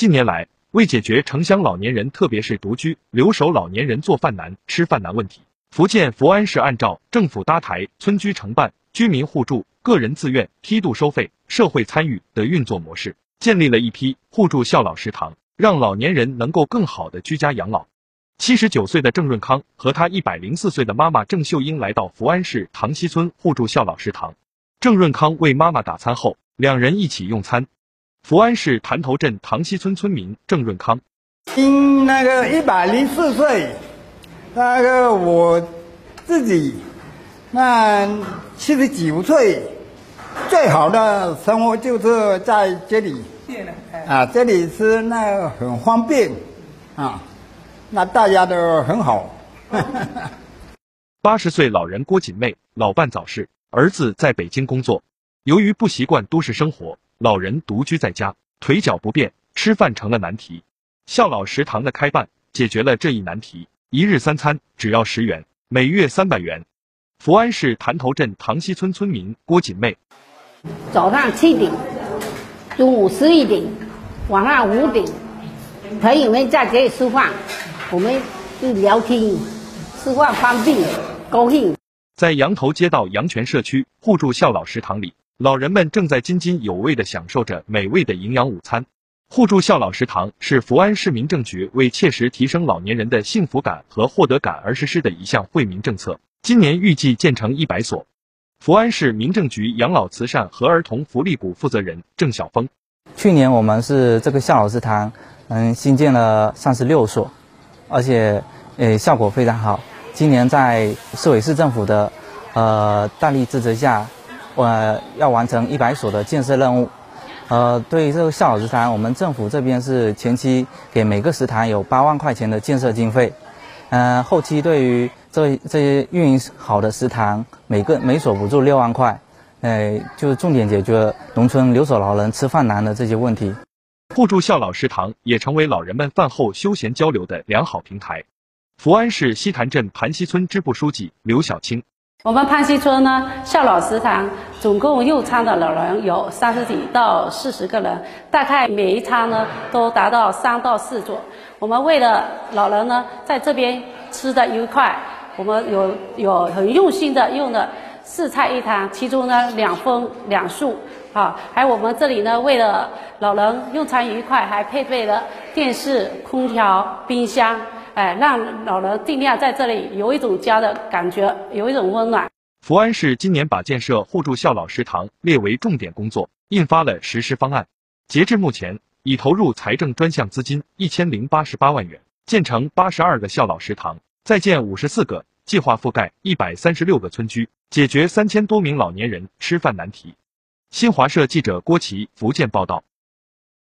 近年来，为解决城乡老年人特别是独居、留守老年人做饭难、吃饭难问题，福建福安市按照政府搭台、村居承办、居民互助、个人自愿、梯度收费、社会参与的运作模式，建立了一批互助孝老食堂，让老年人能够更好的居家养老。七十九岁的郑润康和他一百零四岁的妈妈郑秀英来到福安市塘溪村互助孝老食堂。郑润康为妈妈打餐后，两人一起用餐。福安市潭头镇塘溪村村民郑润康，今那个一百零四岁，那个我自己那七十九岁，最好的生活就是在这里。啊，这里是那个很方便，啊，那大家都很好。八十岁老人郭锦妹，老伴早逝，儿子在北京工作，由于不习惯都市生活。老人独居在家，腿脚不便，吃饭成了难题。孝老食堂的开办解决了这一难题，一日三餐只要十元，每月三百元。福安市潭头镇塘溪村村民郭锦妹，早上七点，中午十一点，晚上五点，朋友们在这里吃饭，我们就聊天，吃饭方便，高兴。在羊头街道阳泉社区互助孝老食堂里。老人们正在津津有味地享受着美味的营养午餐。互助孝老食堂是福安市民政局为切实提升老年人的幸福感和获得感而实施的一项惠民政策。今年预计建成一百所。福安市民政局养老慈善和儿童福利股负责人郑晓峰：去年我们是这个孝老食堂，嗯，新建了三十六所，而且呃效果非常好。今年在市委市政府的呃大力支持下。我要完成一百所的建设任务，呃，对于这个孝老食堂，我们政府这边是前期给每个食堂有八万块钱的建设经费，嗯，后期对于这这些运营好的食堂，每个每所补助六万块，呃，就是重点解决农村留守老人吃饭难的这些问题。互助孝老食堂也成为老人们饭后休闲交流的良好平台。福安市西潭镇盘溪村支部书记刘小青。我们潘溪村呢，孝老食堂总共用餐的老人有三十几到四十个人，大概每一餐呢都达到三到四桌。我们为了老人呢在这边吃的愉快，我们有有很用心的用的四菜一汤，其中呢两荤两素，啊，还有我们这里呢为了老人用餐愉快，还配备了电视、空调、冰箱。哎，让老人尽量在这里有一种家的感觉，有一种温暖。福安市今年把建设互助孝老食堂列为重点工作，印发了实施方案。截至目前，已投入财政专项资金一千零八十八万元，建成八十二个孝老食堂，再建五十四个，计划覆盖一百三十六个村居，解决三千多名老年人吃饭难题。新华社记者郭琦福建报道。